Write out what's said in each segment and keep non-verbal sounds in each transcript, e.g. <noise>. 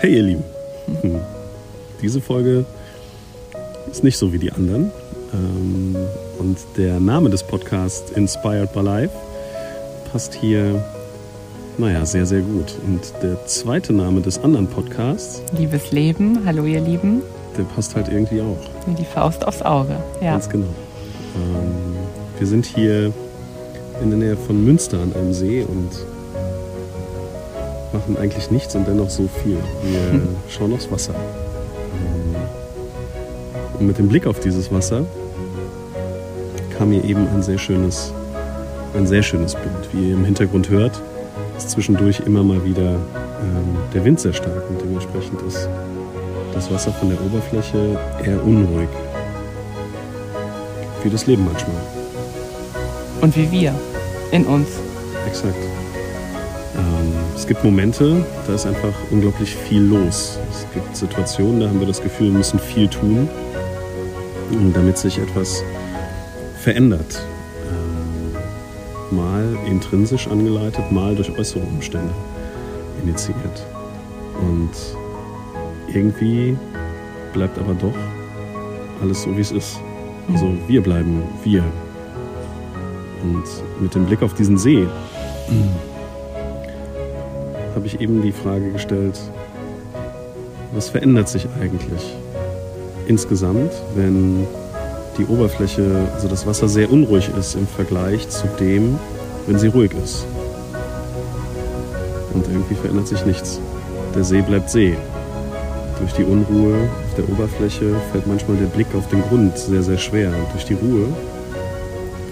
Hey ihr Lieben, hm. diese Folge ist nicht so wie die anderen. Ähm, und der Name des Podcasts Inspired by Life passt hier, naja, sehr, sehr gut. Und der zweite Name des anderen Podcasts, Liebes Leben, hallo ihr Lieben, der passt halt irgendwie auch. wie die Faust aufs Auge. Ja. Ganz genau. Ähm, wir sind hier in der Nähe von Münster an einem See und machen eigentlich nichts und dennoch so viel. Wir schauen aufs Wasser. Ähm, Und mit dem Blick auf dieses Wasser kam mir eben ein sehr schönes, ein sehr schönes Bild. Wie ihr im Hintergrund hört, ist zwischendurch immer mal wieder ähm, der Wind sehr stark und dementsprechend ist das Wasser von der Oberfläche eher unruhig. Wie das Leben manchmal. Und wie wir in uns. Exakt. Es gibt Momente, da ist einfach unglaublich viel los. Es gibt Situationen, da haben wir das Gefühl, wir müssen viel tun, damit sich etwas verändert. Ähm, mal intrinsisch angeleitet, mal durch äußere Umstände initiiert. Und irgendwie bleibt aber doch alles so, wie es ist. Also wir bleiben wir. Und mit dem Blick auf diesen See habe ich eben die Frage gestellt, was verändert sich eigentlich insgesamt, wenn die Oberfläche, also das Wasser sehr unruhig ist im Vergleich zu dem, wenn sie ruhig ist. Und irgendwie verändert sich nichts. Der See bleibt See. Durch die Unruhe auf der Oberfläche fällt manchmal der Blick auf den Grund sehr, sehr schwer. Und durch die Ruhe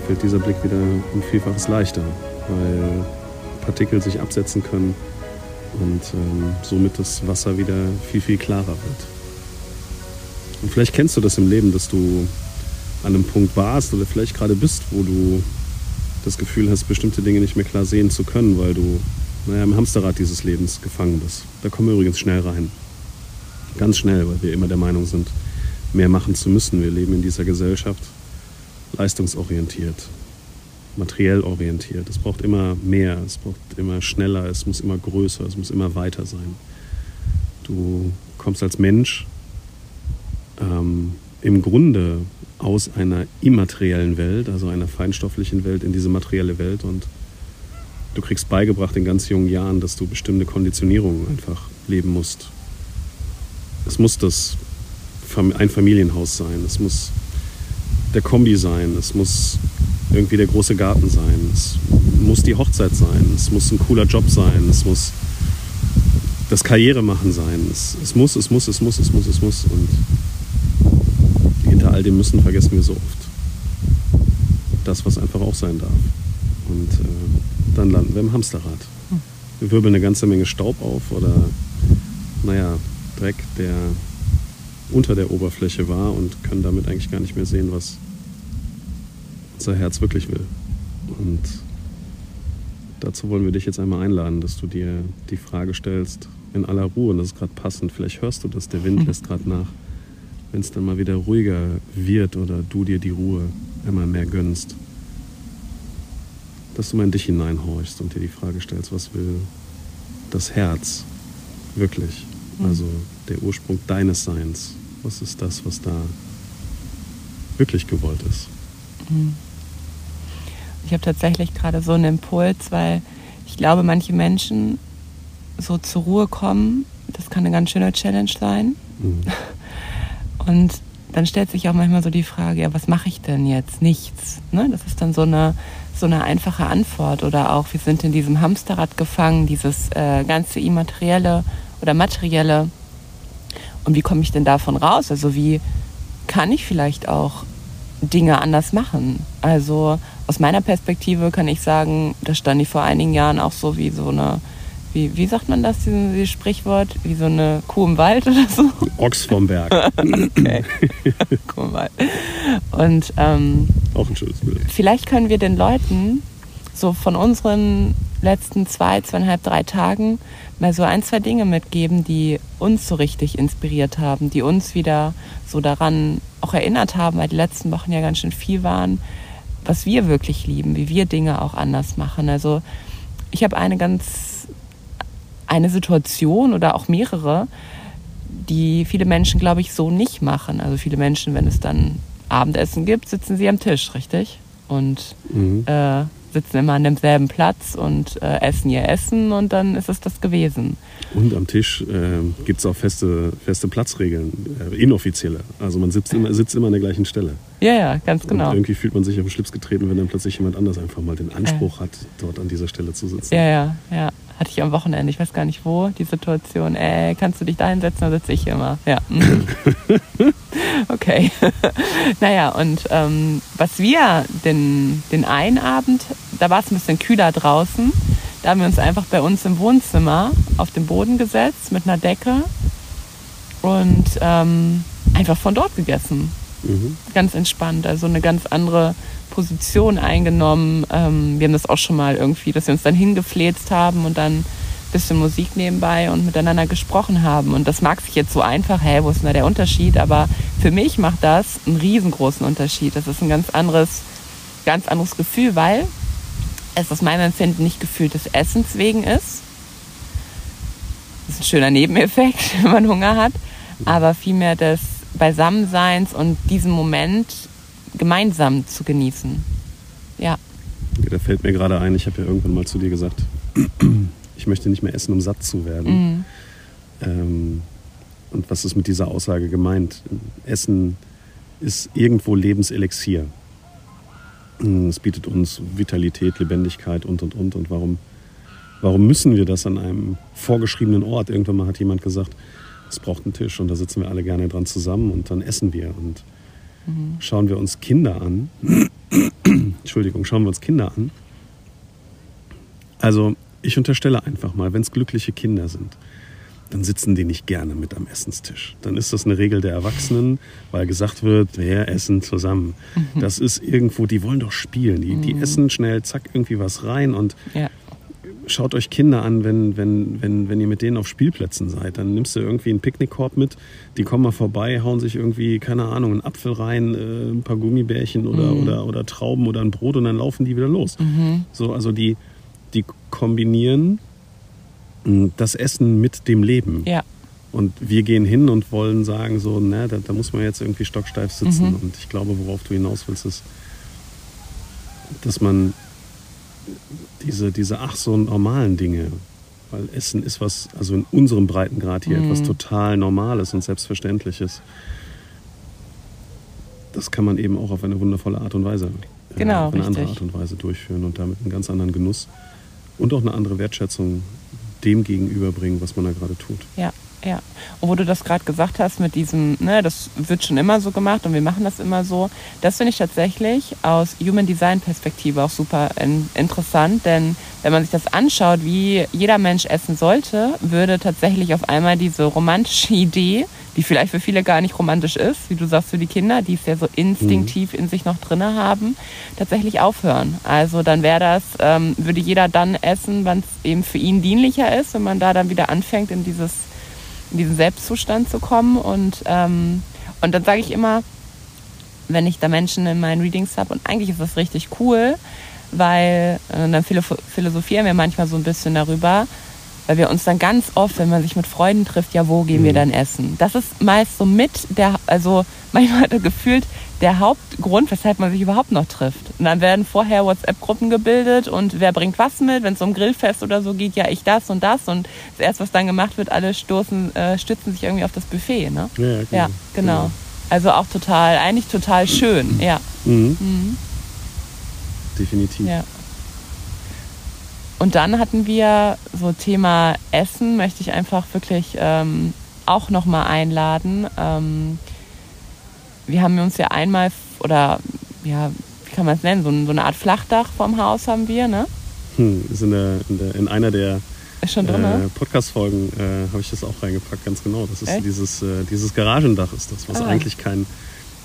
fällt dieser Blick wieder um Vielfaches leichter, weil Partikel sich absetzen können und ähm, somit das Wasser wieder viel, viel klarer wird. Und vielleicht kennst du das im Leben, dass du an einem Punkt warst oder vielleicht gerade bist, wo du das Gefühl hast, bestimmte Dinge nicht mehr klar sehen zu können, weil du naja, im Hamsterrad dieses Lebens gefangen bist. Da kommen wir übrigens schnell rein. Ganz schnell, weil wir immer der Meinung sind, mehr machen zu müssen. Wir leben in dieser Gesellschaft leistungsorientiert, materiell orientiert. Es braucht immer mehr, es braucht immer schneller, es muss immer größer, es muss immer weiter sein. Du kommst als Mensch ähm, im Grunde aus einer immateriellen Welt, also einer feinstofflichen Welt, in diese materielle Welt und du kriegst beigebracht in ganz jungen Jahren, dass du bestimmte Konditionierungen einfach leben musst. Es muss das ein Familienhaus sein, es muss der Kombi sein, es muss irgendwie der große Garten sein, es muss die Hochzeit sein, es muss ein cooler Job sein, es muss das Karrieremachen sein, es, es muss, es muss, es muss, es muss, es muss. Und hinter all dem Müssen vergessen wir so oft. Das, was einfach auch sein darf. Und äh, dann landen wir im Hamsterrad. Wir wirbeln eine ganze Menge Staub auf oder, naja, Dreck, der unter der Oberfläche war und können damit eigentlich gar nicht mehr sehen, was unser Herz wirklich will. Und dazu wollen wir dich jetzt einmal einladen, dass du dir die Frage stellst, in aller Ruhe, und das ist gerade passend, vielleicht hörst du das, der Wind lässt gerade nach, wenn es dann mal wieder ruhiger wird oder du dir die Ruhe immer mehr gönnst, dass du mal in dich hineinhorchst und dir die Frage stellst, was will das Herz wirklich? Also der Ursprung deines Seins. Was ist das, was da wirklich gewollt ist? Ich habe tatsächlich gerade so einen Impuls, weil ich glaube, manche Menschen so zur Ruhe kommen, das kann eine ganz schöne Challenge sein. Mhm. <laughs> Und dann stellt sich auch manchmal so die Frage, ja, was mache ich denn jetzt? Nichts. Ne? Das ist dann so eine, so eine einfache Antwort. Oder auch, wir sind in diesem Hamsterrad gefangen, dieses äh, ganze Immaterielle oder Materielle. Und wie komme ich denn davon raus? Also wie kann ich vielleicht auch Dinge anders machen? Also aus meiner Perspektive kann ich sagen, da stand ich vor einigen Jahren auch so wie so eine, wie, wie sagt man das, dieses, dieses Sprichwort? Wie so eine Kuh im Wald oder so? Ochs vom Berg. <laughs> Okay. <laughs> Kuh im Wald. Und ähm, Auch ein schönes Bild. vielleicht können wir den Leuten so von unseren letzten zwei, zweieinhalb, drei Tagen mal so ein, zwei Dinge mitgeben, die uns so richtig inspiriert haben, die uns wieder so daran auch erinnert haben, weil die letzten Wochen ja ganz schön viel waren, was wir wirklich lieben, wie wir Dinge auch anders machen. Also ich habe eine ganz eine Situation oder auch mehrere, die viele Menschen, glaube ich, so nicht machen. Also viele Menschen, wenn es dann Abendessen gibt, sitzen sie am Tisch, richtig? Und mhm. äh, sitzen immer an demselben Platz und äh, essen ihr Essen und dann ist es das gewesen. Und am Tisch äh, gibt es auch feste, feste Platzregeln, äh, inoffizielle. Also man sitzt immer, sitzt immer an der gleichen Stelle. Ja, ja, ganz genau. Und irgendwie fühlt man sich auf den Schlips getreten, wenn dann plötzlich jemand anders einfach mal den Anspruch hat, dort an dieser Stelle zu sitzen. Ja, ja, ja. Hatte ich am Wochenende, ich weiß gar nicht wo, die Situation, ey, kannst du dich da hinsetzen, da sitze ich immer. Ja. <laughs> okay. <laughs> naja, und ähm, was wir den, den einen Abend, da war es ein bisschen kühler draußen, da haben wir uns einfach bei uns im Wohnzimmer auf den Boden gesetzt mit einer Decke und ähm, einfach von dort gegessen. Mhm. Ganz entspannt, also eine ganz andere Position eingenommen. Ähm, wir haben das auch schon mal irgendwie, dass wir uns dann hingefläzt haben und dann ein bisschen Musik nebenbei und miteinander gesprochen haben. Und das mag sich jetzt so einfach, hä, wo ist denn da der Unterschied? Aber für mich macht das einen riesengroßen Unterschied. Das ist ein ganz anderes, ganz anderes Gefühl, weil es aus meinem Empfinden nicht Gefühl des Essens wegen ist. Das ist ein schöner Nebeneffekt, <laughs> wenn man Hunger hat. Aber vielmehr des Beisammenseins und diesen Moment gemeinsam zu genießen. Ja. Da fällt mir gerade ein, ich habe ja irgendwann mal zu dir gesagt, <clears throat> ich möchte nicht mehr essen, um satt zu werden. Mhm. Ähm, und was ist mit dieser Aussage gemeint? Essen ist irgendwo Lebenselixier. Es bietet uns Vitalität, Lebendigkeit und, und, und. Und warum, warum müssen wir das an einem vorgeschriebenen Ort? Irgendwann mal hat jemand gesagt, es braucht einen Tisch und da sitzen wir alle gerne dran zusammen und dann essen wir. Und mhm. schauen wir uns Kinder an. <clears throat> Entschuldigung, schauen wir uns Kinder an. Also ich unterstelle einfach mal, wenn es glückliche Kinder sind, dann sitzen die nicht gerne mit am Essenstisch. Dann ist das eine Regel der Erwachsenen, weil gesagt wird, wir essen zusammen. Mhm. Das ist irgendwo, die wollen doch spielen. Die, die mhm. essen schnell, zack, irgendwie was rein und ja schaut euch Kinder an, wenn, wenn, wenn, wenn ihr mit denen auf Spielplätzen seid. Dann nimmst du irgendwie einen Picknickkorb mit, die kommen mal vorbei, hauen sich irgendwie, keine Ahnung, einen Apfel rein, äh, ein paar Gummibärchen oder, mhm. oder, oder Trauben oder ein Brot und dann laufen die wieder los. Mhm. So, also die, die kombinieren hm, das Essen mit dem Leben. Ja. Und wir gehen hin und wollen sagen, so, na, da, da muss man jetzt irgendwie stocksteif sitzen. Mhm. Und ich glaube, worauf du hinaus willst, ist, dass man diese, diese ach so normalen Dinge. Weil Essen ist was, also in unserem Breitengrad hier, mm. etwas total Normales und Selbstverständliches. Das kann man eben auch auf eine wundervolle Art und Weise, äh, genau, äh, auf eine richtig. andere Art und Weise durchführen und damit einen ganz anderen Genuss und auch eine andere Wertschätzung dem gegenüberbringen, was man da gerade tut. Ja. Ja, und wo du das gerade gesagt hast mit diesem, ne, das wird schon immer so gemacht und wir machen das immer so, das finde ich tatsächlich aus Human Design Perspektive auch super in, interessant, denn wenn man sich das anschaut, wie jeder Mensch essen sollte, würde tatsächlich auf einmal diese romantische <laughs> Idee, die vielleicht für viele gar nicht romantisch ist, wie du sagst für die Kinder, die es ja so instinktiv in sich noch drinne haben, tatsächlich aufhören. Also dann wäre das, ähm, würde jeder dann essen, wann es eben für ihn dienlicher ist, wenn man da dann wieder anfängt in dieses in diesen Selbstzustand zu kommen. Und, ähm, und dann sage ich immer, wenn ich da Menschen in meinen Readings habe, und eigentlich ist das richtig cool, weil äh, dann philosophieren wir manchmal so ein bisschen darüber, weil wir uns dann ganz oft, wenn man sich mit Freunden trifft, ja, wo gehen mhm. wir dann essen? Das ist meist so mit der, also <laughs> manchmal hat er gefühlt der Hauptgrund, weshalb man sich überhaupt noch trifft. Und dann werden vorher WhatsApp-Gruppen gebildet und wer bringt was mit, wenn es um Grillfest oder so geht, ja, ich das und das. Und das erste, was dann gemacht wird, alle stoßen, äh, stützen sich irgendwie auf das Buffet. Ne? Ja, genau. ja genau. genau. Also auch total, eigentlich total schön, ja. Mhm. Mhm. Definitiv. Ja. Und dann hatten wir so Thema Essen, möchte ich einfach wirklich ähm, auch nochmal einladen. Ähm, wir haben uns ja einmal, oder ja, wie kann man es nennen, so, so, eine Art Flachdach vom Haus haben wir, ne? Hm, ist in, der, in, der, in einer der drin, äh, Podcast-Folgen äh, habe ich das auch reingepackt, ganz genau. Das ist Echt? dieses, äh, dieses Garagendach ist das, was ah. eigentlich kein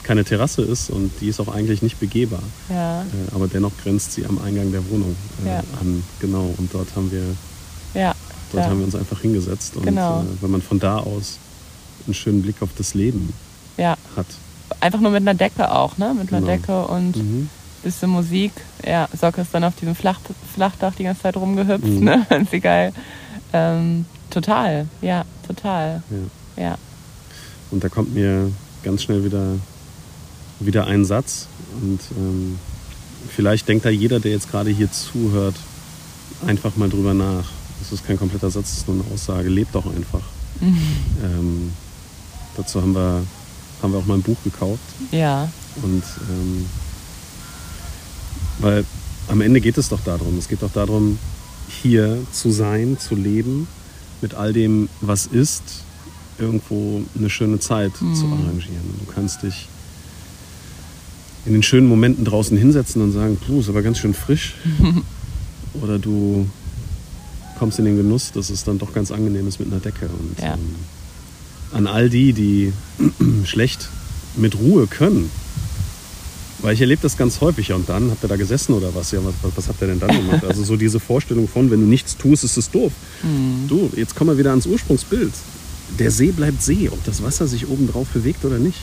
keine Terrasse ist und die ist auch eigentlich nicht begehbar. Ja. Äh, aber dennoch grenzt sie am Eingang der Wohnung äh, ja. an. Genau. Und dort haben wir, ja, dort haben wir uns einfach hingesetzt. Und genau. äh, wenn man von da aus einen schönen Blick auf das Leben ja. hat. Einfach nur mit einer Decke auch, ne? Mit einer genau. Decke und mhm. bisschen Musik. Ja, Socke ist dann auf diesem Flach, Flachdach die ganze Zeit rumgehüpft, mhm. ne? <laughs> Ganz geil. Ähm, Total, ja, total. Ja. Ja. Und da kommt mir ganz schnell wieder, wieder ein Satz. Und ähm, vielleicht denkt da jeder, der jetzt gerade hier zuhört, einfach mal drüber nach. Das ist kein kompletter Satz, das ist nur eine Aussage. Lebt doch einfach. Ähm, dazu haben wir, haben wir auch mal ein Buch gekauft. Ja, Und ähm, weil am Ende geht es doch darum. Es geht doch darum, hier zu sein, zu leben, mit all dem, was ist, irgendwo eine schöne Zeit zu arrangieren. Du kannst dich in den schönen Momenten draußen hinsetzen und sagen, puh, ist aber ganz schön frisch. <laughs> Oder du kommst in den Genuss, dass es dann doch ganz angenehm ist mit einer Decke. Und Ja. ähm, an all die, die <clears throat> schlecht mit Ruhe können, weil ich erlebe das ganz häufig. Ja, und dann habt ihr da gesessen oder was? Ja, was, was habt ihr denn dann gemacht? Also so diese Vorstellung von, wenn du nichts tust, ist es doof. Du, jetzt kommen wir wieder ans Ursprungsbild. Der See bleibt See, ob das Wasser sich oben drauf bewegt oder nicht.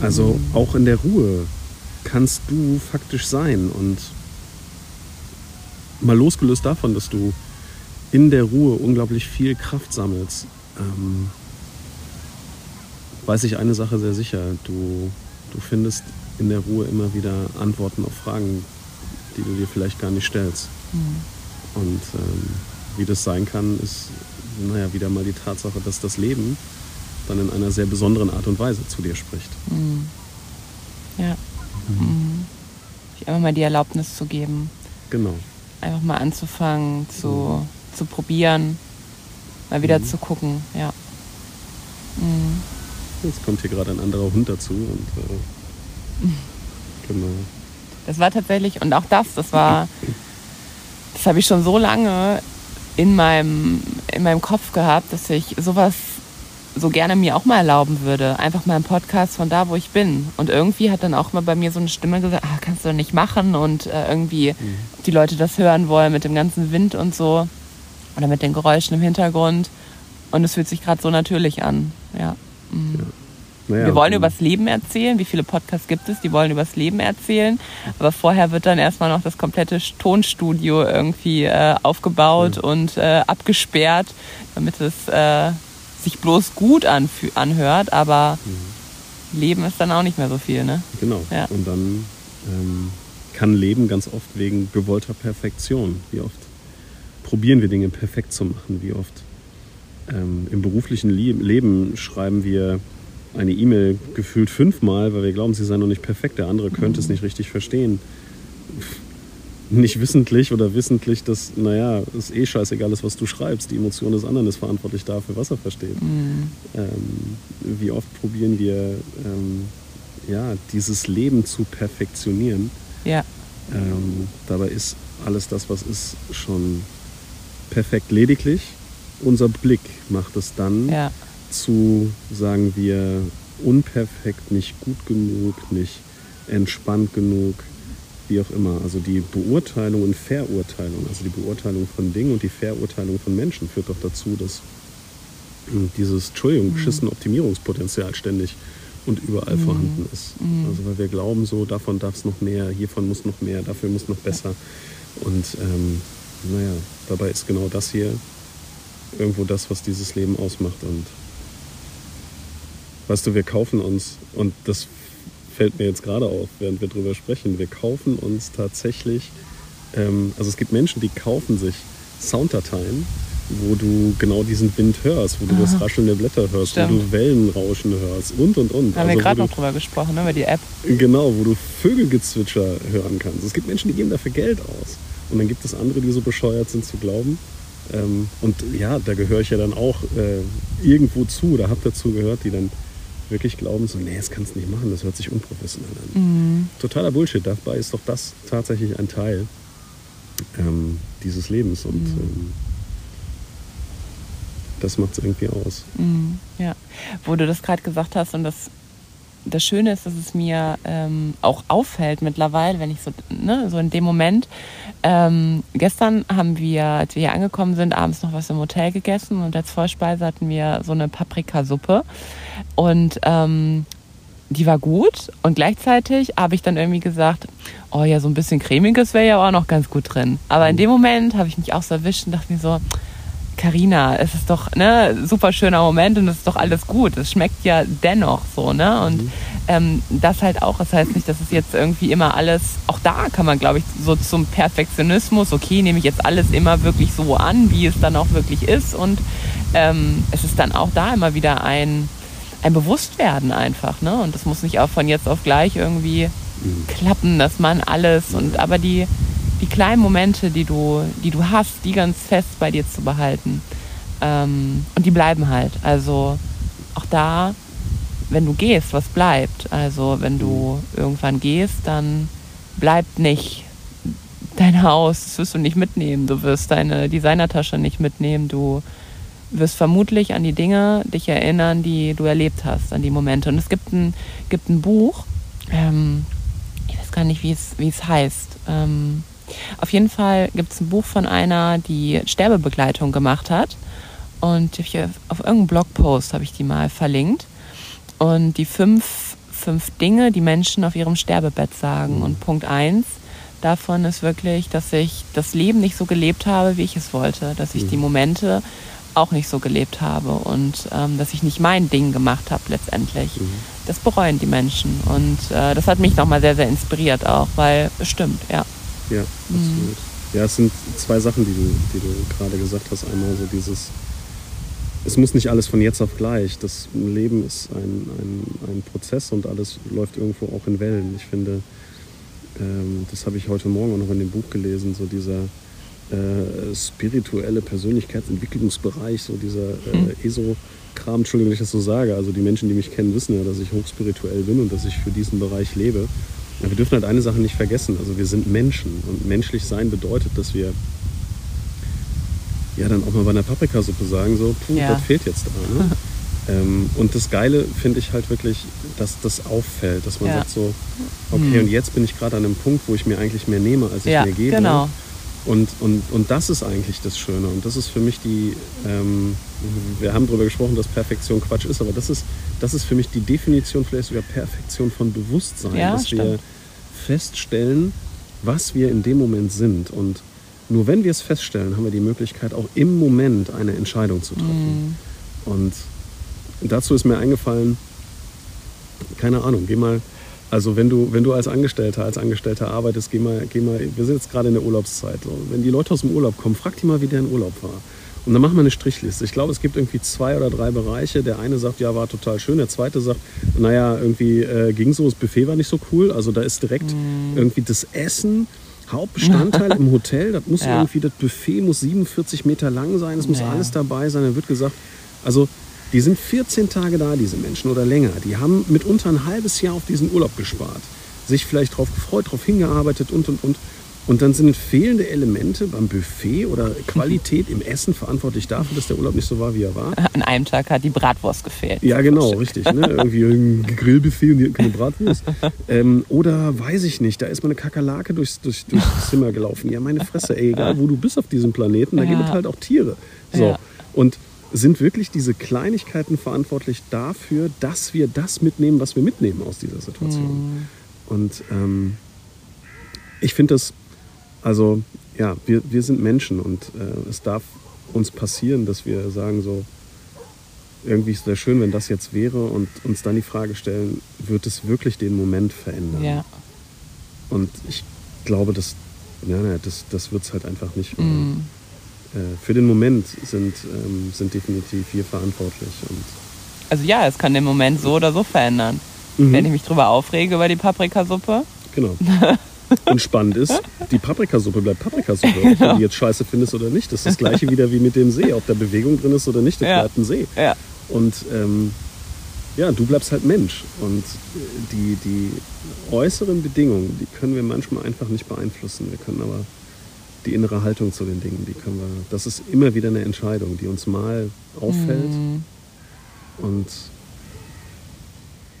Also auch in der Ruhe kannst du faktisch sein. Und mal losgelöst davon, dass du in der Ruhe unglaublich viel Kraft sammelst, ähm, weiß ich eine Sache sehr sicher. Du, du findest in der Ruhe immer wieder Antworten auf Fragen, die du dir vielleicht gar nicht stellst. Und ähm, wie das sein kann, ist naja, wieder mal die Tatsache, dass das Leben dann in einer sehr besonderen Art und Weise zu dir spricht. ja. Mhm. Sich einfach mal die Erlaubnis zu geben, Genau. einfach mal anzufangen, zu, zu probieren, mal wieder zu gucken, ja. Mhm. Jetzt kommt hier gerade ein anderer Hund dazu und äh, <laughs> genau. Das war tatsächlich, und auch das, das war, das habe ich schon so lange in meinem, in meinem Kopf gehabt, dass ich sowas so gerne mir auch mal erlauben würde. Einfach mal einen Podcast von da, wo ich bin. Und irgendwie hat dann auch mal bei mir so eine Stimme gesagt, ah, kannst du doch nicht machen und äh, irgendwie die Leute das hören wollen mit dem ganzen Wind und so oder mit den Geräuschen im Hintergrund. Und es fühlt sich gerade so natürlich an. Ja. Mhm. Naja, Wir wollen und- über das Leben erzählen. Wie viele Podcasts gibt es? Die wollen über das Leben erzählen. Aber vorher wird dann erstmal noch das komplette Tonstudio irgendwie äh, aufgebaut und äh, abgesperrt, damit es äh, sich bloß gut anhört. Aber Leben ist dann auch nicht mehr so viel, ne? Genau. Ja. Und dann ähm, kann Leben ganz oft wegen gewollter Perfektion. Wie oft probieren wir Dinge perfekt zu machen? Wie oft ähm, im beruflichen Leben schreiben wir eine E-Mail gefühlt fünfmal, weil wir glauben, sie sei noch nicht perfekt. Der andere könnte es nicht richtig verstehen. Nicht wissentlich oder wissentlich, dass, naja, es eh scheißegal ist, was du schreibst. Die Emotion des anderen ist verantwortlich dafür, was er versteht. Ähm, wie oft probieren wir, ähm, ja, dieses Leben zu perfektionieren. Ja. Ähm, dabei ist alles das, was ist, schon perfekt. Lediglich unser Blick macht es dann Ja. zu, sagen wir, unperfekt, nicht gut genug, nicht entspannt genug, wie auch immer. Also die Beurteilung und Verurteilung, also die Beurteilung von Dingen und die Verurteilung von Menschen führt doch dazu, dass dieses, Entschuldigung, beschissen Optimierungspotenzial ständig und überall vorhanden ist. Also weil wir glauben so, davon darf es noch mehr, hiervon muss noch mehr, dafür muss noch besser. Und ähm, naja, dabei ist genau das hier irgendwo das, was dieses Leben ausmacht. Und weißt du, wir kaufen uns, und das fällt mir jetzt gerade auf, während wir drüber sprechen, wir kaufen uns tatsächlich, ähm, also es gibt Menschen, die kaufen sich Sounddateien, wo du genau diesen Wind hörst, wo du das Rascheln der Blätter hörst, wo Stimmt. du Wellenrauschen hörst und und und. Haben wir Also, gerade wo noch drüber gesprochen, ne, über die App. genau, wo du Vögelgezwitscher hören kannst. Es gibt Menschen, die geben dafür Geld aus. Und dann gibt es andere, die so bescheuert sind zu glauben. Ähm, und ja, da gehöre ich ja dann auch äh, irgendwo zu oder habe dazu gehört, die dann wirklich glauben, so, nee, das kannst du nicht machen, das hört sich unprofessionell an. Totaler Bullshit. Dabei ist doch das tatsächlich ein Teil ähm, dieses Lebens und ähm, das macht es irgendwie aus. Mhm, ja, wo du das gerade gesagt hast und das, das Schöne ist, dass es mir ähm, auch auffällt mittlerweile, wenn ich so, ne, so in dem Moment. Ähm, gestern haben wir, als wir hier angekommen sind, abends noch was im Hotel gegessen und als Vorspeise hatten wir so eine Paprikasuppe und ähm, die war gut und gleichzeitig habe ich dann irgendwie gesagt, oh ja, so ein bisschen cremiges wäre ja auch noch ganz gut drin. Aber in dem Moment habe ich mich auch so erwischt und dachte mir so, Carina, es ist doch ne super schöner Moment und es ist doch alles gut. Es schmeckt ja dennoch so, ne? Und mhm. ähm, das halt auch. Das heißt nicht, dass es jetzt irgendwie immer alles. Auch da kann man, glaube ich, so zum Perfektionismus. Okay, nehme ich jetzt alles immer wirklich so an, wie es dann auch wirklich ist. Und ähm, es ist dann auch da immer wieder ein ein Bewusstwerden einfach, ne? Und das muss nicht auch von jetzt auf gleich irgendwie mhm. klappen, dass man alles und aber die die kleinen Momente, die du, die du hast, die ganz fest bei dir zu behalten. Ähm, und die bleiben halt. Also auch da, wenn du gehst, was bleibt? Also wenn du irgendwann gehst, dann bleibt nicht dein Haus, das wirst du nicht mitnehmen. Du wirst deine Designertasche nicht mitnehmen. Du wirst vermutlich an die Dinge dich erinnern, die du erlebt hast, an die Momente. Und es gibt ein, gibt ein Buch, ähm, ich weiß gar nicht, wie es, heißt. Ähm, auf jeden Fall gibt es ein Buch von einer, die Sterbebegleitung gemacht hat. Und auf irgendeinem Blogpost habe ich die mal verlinkt. Und die fünf, fünf Dinge, die Menschen auf ihrem Sterbebett sagen. Und Punkt eins davon ist wirklich, dass ich das Leben nicht so gelebt habe, wie ich es wollte. Dass ich die mhm. Momente auch nicht so gelebt habe und ähm, dass ich nicht mein Ding gemacht habe letztendlich. Mhm. Das bereuen die Menschen. Und äh, das hat mich nochmal sehr, sehr inspiriert auch, weil es stimmt, ja. Ja, absolut. Mhm. Ja, es sind zwei Sachen, die du, die du gerade gesagt hast. Einmal so dieses, es muss nicht alles von jetzt auf gleich. Das Leben ist ein, ein, ein Prozess und alles läuft irgendwo auch in Wellen. Ich finde, ähm, das habe ich heute Morgen auch noch in dem Buch gelesen, so dieser äh, spirituelle Persönlichkeitsentwicklungsbereich, so dieser äh, mhm. ESO-Kram, Entschuldigung, wenn ich das so sage. Also die Menschen, die mich kennen, wissen ja, dass ich hochspirituell bin und dass ich für diesen Bereich lebe. Ja, wir dürfen halt eine Sache nicht vergessen. Also wir sind Menschen und menschlich sein bedeutet, dass wir ja dann auch mal bei einer Paprikasuppe sagen, so, puh, ja. das fehlt jetzt da. Ne? <laughs> ähm, und das Geile finde ich halt wirklich, dass das auffällt, dass man ja. sagt so, okay, hm. und jetzt bin ich gerade an einem Punkt, wo ich mir eigentlich mehr nehme, als ich ja, mir gebe. Genau. Und, und, und das ist eigentlich das Schöne. Und das ist für mich die, ähm, wir haben darüber gesprochen, dass Perfektion Quatsch ist, aber das ist, das ist für mich die Definition, vielleicht sogar Perfektion von Bewusstsein, ja, dass stimmt. wir feststellen, was wir in dem Moment sind. Und nur wenn wir es feststellen, haben wir die Möglichkeit, auch im Moment eine Entscheidung zu treffen. Mm. Und dazu ist mir eingefallen, keine Ahnung, geh mal, also wenn du, wenn du als Angestellter, als Angestellter arbeitest, geh mal, geh mal, wir sind jetzt gerade in der Urlaubszeit. So. Wenn die Leute aus dem Urlaub kommen, frag die mal, wie deren Urlaub war. Und dann machen wir eine Strichliste. Ich glaube, es gibt irgendwie zwei oder drei Bereiche. Der eine sagt, ja, war total schön. Der zweite sagt, naja, irgendwie äh, ging so, das Buffet war nicht so cool. Also da ist direkt mm. irgendwie das Essen. Hauptbestandteil <laughs> im Hotel, das muss ja. irgendwie, das Buffet muss 47 Meter lang sein, es muss ja. alles dabei sein. Dann wird gesagt, also die sind 14 Tage da, diese Menschen, oder länger. Die haben mitunter ein halbes Jahr auf diesen Urlaub gespart, sich vielleicht darauf gefreut, darauf hingearbeitet und, und, und. Und dann sind fehlende Elemente beim Buffet oder Qualität im Essen verantwortlich dafür, dass der Urlaub nicht so war, wie er war. <laughs> An einem Tag hat die Bratwurst gefehlt. Ja, genau, richtig. Ne? <laughs> Irgendwie ein Grillbuffet und die hatten keine Bratwurst. Ähm, oder weiß ich nicht, da ist mal eine Kakerlake durchs, durch, durchs <laughs> Zimmer gelaufen. Ja, meine Fresse, ey, egal wo du bist auf diesem Planeten, da ja. gibt es halt auch Tiere. So. Ja. Und sind wirklich diese Kleinigkeiten verantwortlich dafür, dass wir das mitnehmen, was wir mitnehmen aus dieser Situation. Mhm. Und ähm, ich finde das, also ja, wir, wir sind Menschen und äh, es darf uns passieren, dass wir sagen so, irgendwie ist es sehr schön, wenn das jetzt wäre und uns dann die Frage stellen, wird es wirklich den Moment verändern? Ja. Und ich glaube, dass, ja, das, das wird es halt einfach nicht. Mm. Äh, für den Moment sind, ähm, sind definitiv wir verantwortlich. Also ja, es kann den Moment so oder so verändern. Mhm. Wenn ich mich drüber aufrege über die Paprikasuppe. Genau. <laughs> Und spannend ist, die Paprikasuppe bleibt Paprikasuppe, genau. ob du die jetzt scheiße findest oder nicht. Das ist das gleiche wieder wie mit dem See. Ob da Bewegung drin ist oder nicht, das ja. bleibt ein See. Ja. Und ähm, ja, du bleibst halt Mensch. Und die, die äußeren Bedingungen, die können wir manchmal einfach nicht beeinflussen. Wir können aber die innere Haltung zu den Dingen, die können wir, das ist immer wieder eine Entscheidung, die uns mal auffällt mhm. und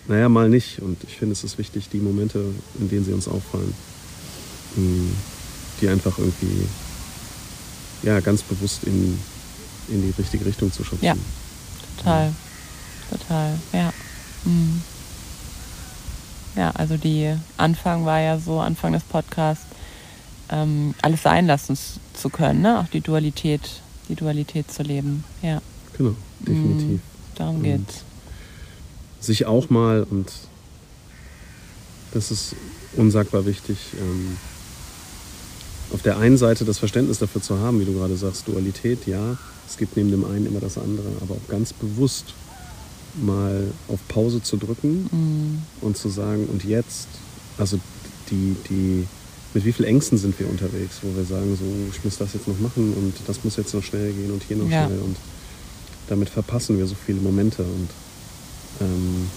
naja, mal nicht. Und ich finde, es ist wichtig, die Momente, in denen sie uns auffallen, hm, die einfach irgendwie ja, ganz bewusst in, in die richtige Richtung zu schubsen. Ja, total. Ja. Total, ja. Mhm. Ja, also die Anfang war ja so, Anfang des Podcasts, ähm, alles sein lassen zu können. Ne? Auch die Dualität, die Dualität zu leben. Ja. Genau, definitiv. Mhm. Darum Und geht's. Sich auch mal, und das ist unsagbar wichtig, ähm, auf der einen Seite das Verständnis dafür zu haben, wie du gerade sagst, Dualität, ja, es gibt neben dem einen immer das andere, aber auch ganz bewusst mal auf Pause zu drücken Mhm. und zu sagen, und jetzt, also die, die, mit wie viel Ängsten sind wir unterwegs, wo wir sagen, so, ich muss das jetzt noch machen und das muss jetzt noch schnell gehen und hier noch Ja. schnell und damit verpassen wir so viele Momente und ähm,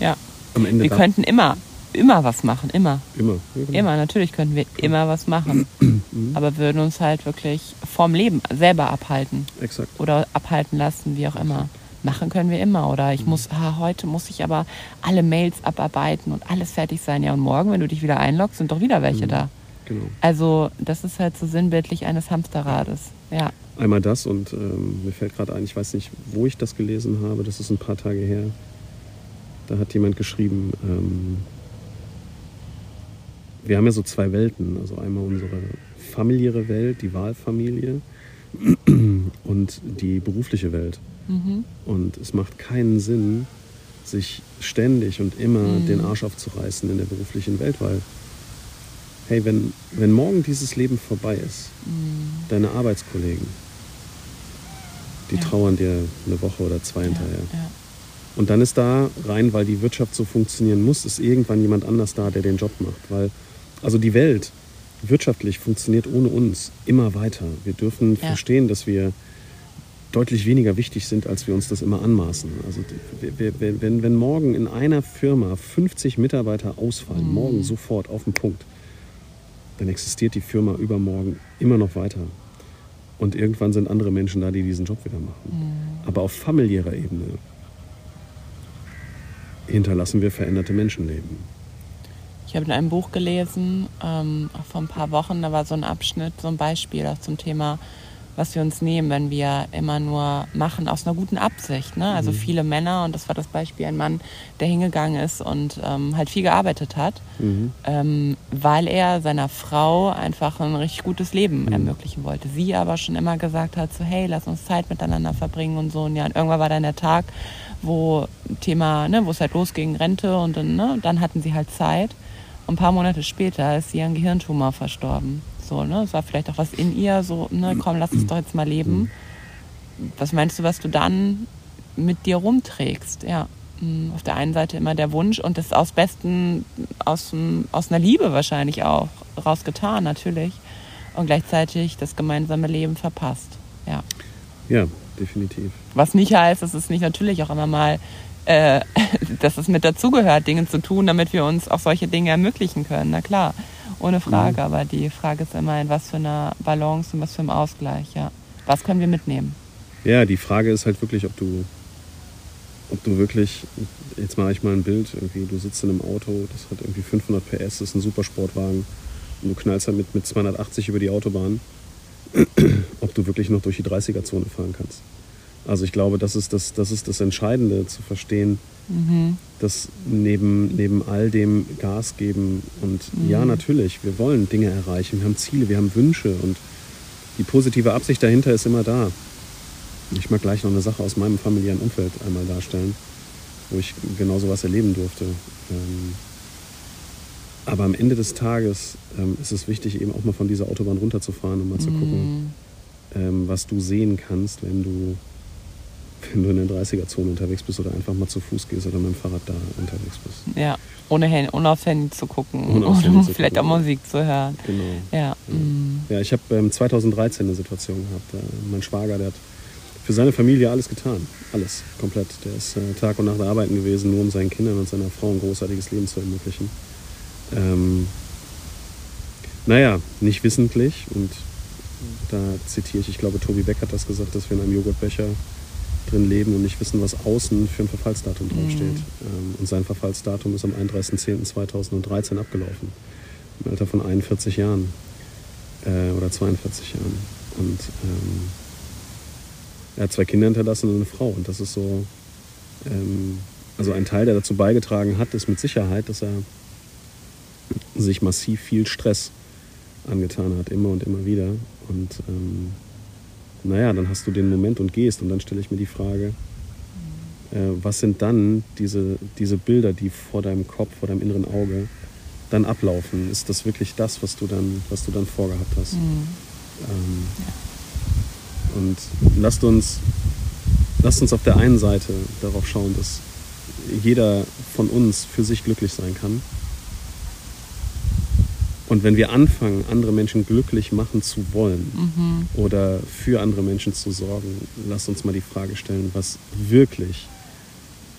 Ja. am Ende Wir könnten immer, immer was machen, immer. immer, ja, genau. Immer, natürlich könnten wir immer was machen. <clears throat> Mhm. Aber würden uns halt wirklich vom Leben selber abhalten Exakt. oder abhalten lassen, wie auch immer. Machen können wir immer. Oder Mhm. ich muss, ah, heute muss ich aber alle Mails abarbeiten und alles fertig sein. Ja, und morgen, wenn du dich wieder einloggst, sind doch wieder welche Mhm. da. Genau. Also, das ist halt so sinnbildlich eines Hamsterrades. Ja. Einmal das und ähm, mir fällt gerade ein, ich weiß nicht, wo ich das gelesen habe, das ist ein paar Tage her. Da hat jemand geschrieben, ähm, wir haben ja so zwei Welten. Also einmal unsere familiäre Welt, die Wahlfamilie <clears throat> und die berufliche Welt. Mhm. Und es macht keinen Sinn, sich ständig und immer Mhm. den Arsch aufzureißen in der beruflichen Welt, weil, hey, wenn, wenn morgen dieses Leben vorbei ist, Mhm. deine Arbeitskollegen, die Ja. trauern dir eine Woche oder zwei hinterher. Ja. Und dann ist da rein, weil die Wirtschaft so funktionieren muss, ist irgendwann jemand anders da, der den Job macht. Weil, also die Welt wirtschaftlich funktioniert ohne uns immer weiter. Wir dürfen verstehen, dass wir deutlich weniger wichtig sind, als wir uns das immer anmaßen. Also wenn, wenn morgen in einer Firma 50 Mitarbeiter ausfallen, Mhm. morgen sofort auf den Punkt, dann existiert die Firma übermorgen immer noch weiter. Und irgendwann sind andere Menschen da, die diesen Job wieder machen. Mhm. Aber auf familiärer Ebene hinterlassen wir veränderte Menschenleben. Ich habe in einem Buch gelesen, ähm, vor ein paar Wochen, da war so ein Abschnitt, so ein Beispiel auch zum Thema, was wir uns nehmen, wenn wir immer nur machen aus einer guten Absicht. Ne? Also viele Männer, und das war das Beispiel, ein Mann, der hingegangen ist und ähm, halt viel gearbeitet hat, Mhm. ähm, weil er seiner Frau einfach ein richtig gutes Leben ermöglichen wollte. Sie aber schon immer gesagt hat, so hey, lass uns Zeit miteinander verbringen und so. Und ja, und irgendwann war dann der Tag, wo Thema, ne, wo es halt losging, Rente und dann, ne, dann hatten sie halt Zeit. Und ein paar Monate später ist sie an Gehirntumor verstorben. So, ne, es war vielleicht auch was in ihr, so, ne, komm, lass uns doch jetzt mal leben. Was meinst du, was du dann mit dir rumträgst? Ja. Mm, Auf der einen Seite immer der Wunsch und das aus besten, aus, aus einer Liebe wahrscheinlich auch rausgetan, natürlich. Und gleichzeitig das gemeinsame Leben verpasst. Ja. Ja, definitiv. Was nicht heißt, dass es nicht natürlich auch immer mal, äh, <laughs> dass es mit dazugehört, Dinge zu tun, damit wir uns auch solche Dinge ermöglichen können. Na klar, ohne Frage. Aber die Frage ist immer, in was für einer Balance und was für einem Ausgleich. Ja. Was können wir mitnehmen? Ja, die Frage ist halt wirklich, ob du, ob du wirklich, jetzt mache ich mal ein Bild, irgendwie, du sitzt in einem Auto, das hat irgendwie 500 PS, das ist ein Supersportwagen und du knallst damit mit 280 über die Autobahn, ob du wirklich noch durch die 30er-Zone fahren kannst. Also ich glaube, das ist das, das ist das Entscheidende zu verstehen, Mhm. dass neben, neben all dem Gas geben und ja, natürlich, wir wollen Dinge erreichen, wir haben Ziele, wir haben Wünsche und die positive Absicht dahinter ist immer da. Ich mag gleich noch eine Sache aus meinem familiären Umfeld einmal darstellen, wo ich genau sowas erleben durfte. Ähm, aber am Ende des Tages ähm, ist es wichtig, eben auch mal von dieser Autobahn runterzufahren und mal zu gucken, Mhm. ähm, was du sehen kannst, wenn du, wenn du in der 30er-Zone unterwegs bist oder einfach mal zu Fuß gehst oder mit dem Fahrrad da unterwegs bist. Ja, ohne, Handy, ohne aufs Handy zu gucken. Ohne zu <laughs> vielleicht auch gucken. Musik zu hören. Genau. Ja. mhm. Ja, ich habe ähm, 2013 eine Situation gehabt. Äh, mein Schwager, der hat für seine Familie alles getan. Alles, komplett. Der ist äh, Tag und Nacht arbeiten gewesen, nur um seinen Kindern und seiner Frau ein großartiges Leben zu ermöglichen. Ähm, naja, nicht wissentlich. Und da zitiere ich, ich glaube, Tobi Beck hat das gesagt, dass wir in einem Joghurtbecher drin leben und nicht wissen, was außen für ein Verfallsdatum draufsteht. Ähm, und sein Verfallsdatum ist am 31.10.2013 abgelaufen. Im Alter von 41 Jahren äh, oder 42 Jahren. Und ähm, er hat zwei Kinder hinterlassen und eine Frau. Und das ist so, ähm, also ein Teil, der dazu beigetragen hat, ist mit Sicherheit, dass er sich massiv viel Stress angetan hat, immer und immer wieder. Und ähm, naja, dann hast du den Moment und gehst. Und dann stelle ich mir die Frage, äh, was sind dann diese, diese Bilder, die vor deinem Kopf, vor deinem inneren Auge dann ablaufen? Ist das wirklich das, was du dann, was du dann vorgehabt hast? Mhm. Ähm, Und lasst uns, lasst uns auf der einen Seite darauf schauen, dass jeder von uns für sich glücklich sein kann. Und wenn wir anfangen, andere Menschen glücklich machen zu wollen Mhm. oder für andere Menschen zu sorgen, lasst uns mal die Frage stellen, was wirklich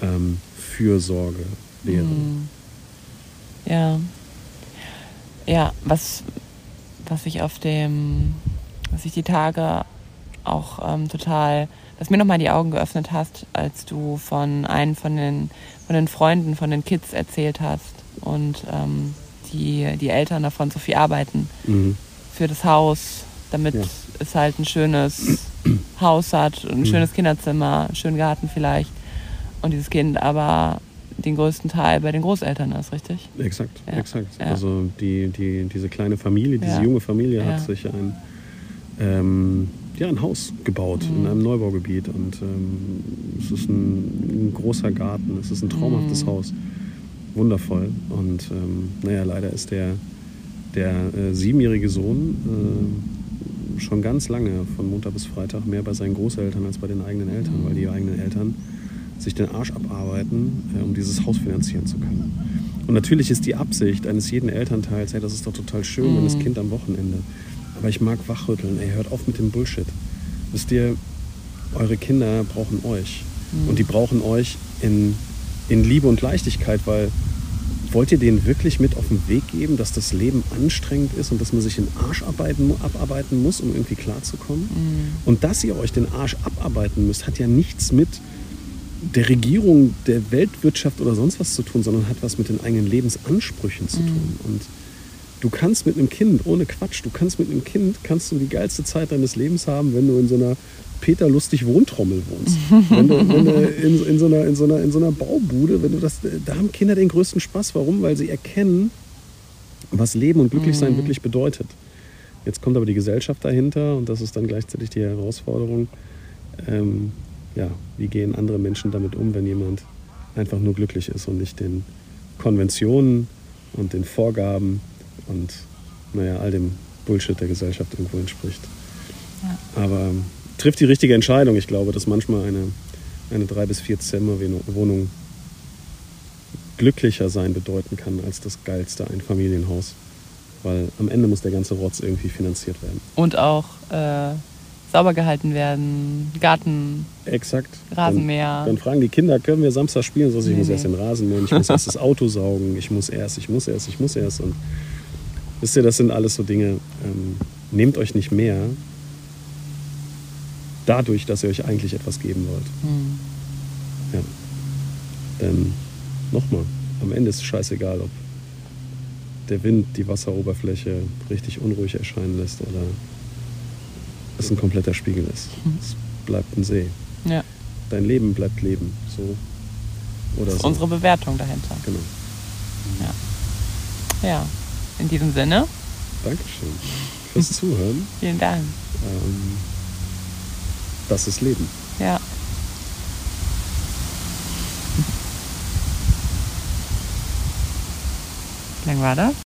ähm, Fürsorge wäre. Mhm. Ja. Ja, was, was ich auf dem, was ich die Tage auch ähm, total, was mir nochmal die Augen geöffnet hast, als du von einem von den, von den Freunden, von den Kids erzählt hast und ähm, die, die Eltern davon so viel arbeiten Mhm. für das Haus, damit Ja. es halt ein schönes <clears throat> Haus hat, ein Mhm. schönes Kinderzimmer, einen schönen Garten vielleicht. Und dieses Kind aber den größten Teil bei den Großeltern ist, richtig? Exakt, Ja, exakt. ja. Also die, die, diese kleine Familie, diese junge Familie hat sich ein, ähm, ja, ein Haus gebaut in Mhm. einem Neubaugebiet und ähm, es ist ein, ein großer Garten, es ist ein traumhaftes Mhm. Haus, wundervoll. Und ähm, naja, leider ist der, der äh, siebenjährige Sohn äh, schon ganz lange von Montag bis Freitag mehr bei seinen Großeltern als bei den eigenen Eltern, weil die eigenen Eltern sich den Arsch abarbeiten, äh, um dieses Haus finanzieren zu können. Und natürlich ist die Absicht eines jeden Elternteils, hey, das ist doch total schön, wenn das Mhm. Kind am Wochenende. Aber ich mag wachrütteln, ey, hört auf mit dem Bullshit. Wisst ihr, eure Kinder brauchen euch. Mhm. Und die brauchen euch in, in Liebe und Leichtigkeit, weil wollt ihr denen wirklich mit auf den Weg geben, dass das Leben anstrengend ist und dass man sich den Arsch arbeiten, abarbeiten muss, um irgendwie klarzukommen? Mhm. Und dass ihr euch den Arsch abarbeiten müsst, hat ja nichts mit der Regierung, der Weltwirtschaft oder sonst was zu tun, sondern hat was mit den eigenen Lebensansprüchen zu tun. Und du kannst mit einem Kind, ohne Quatsch, du kannst mit einem Kind, kannst du die geilste Zeit deines Lebens haben, wenn du in so einer Peter lustig Wohntrommel wohnst. <laughs> wenn du, wenn du in, in, so einer, in, so einer, in so einer Baubude, wenn du das, da haben Kinder den größten Spaß. Warum? Weil sie erkennen, was Leben und Glücklichsein Mhm. wirklich bedeutet. Jetzt kommt aber die Gesellschaft dahinter und das ist dann gleichzeitig die Herausforderung. Ähm, ja, wie gehen andere Menschen damit um, wenn jemand einfach nur glücklich ist und nicht den Konventionen und den Vorgaben und naja, all dem Bullshit der Gesellschaft irgendwo entspricht. Ja. Aber ähm, trifft die richtige Entscheidung. Ich glaube, dass manchmal eine, eine drei bis vier Zimmer Wohnung glücklicher sein bedeuten kann als das geilste Einfamilienhaus. Weil am Ende muss der ganze Rotz irgendwie finanziert werden. Und auch äh, sauber gehalten werden, Garten, Exakt. Rasenmäher. Dann, dann fragen die Kinder, können wir Samstag spielen? So, ich Nee, muss nee. erst den Rasen mähen, ich muss erst das Auto saugen, ich muss erst, ich muss erst, ich muss erst. Und wisst ihr, das sind alles so Dinge, ähm, nehmt euch nicht mehr dadurch, dass ihr euch eigentlich etwas geben wollt. Hm. Ja. Denn nochmal, am Ende ist es scheißegal, ob der Wind die Wasseroberfläche richtig unruhig erscheinen lässt oder es ein kompletter Spiegel ist. Mhm. Es bleibt ein See. Ja, Dein Leben bleibt Leben. So oder das ist so. unsere Bewertung dahinter. Genau. Ja, in diesem Sinne, Dankeschön fürs Zuhören. vielen Dank. Ähm, das ist Leben. Ja. Wie lang war das?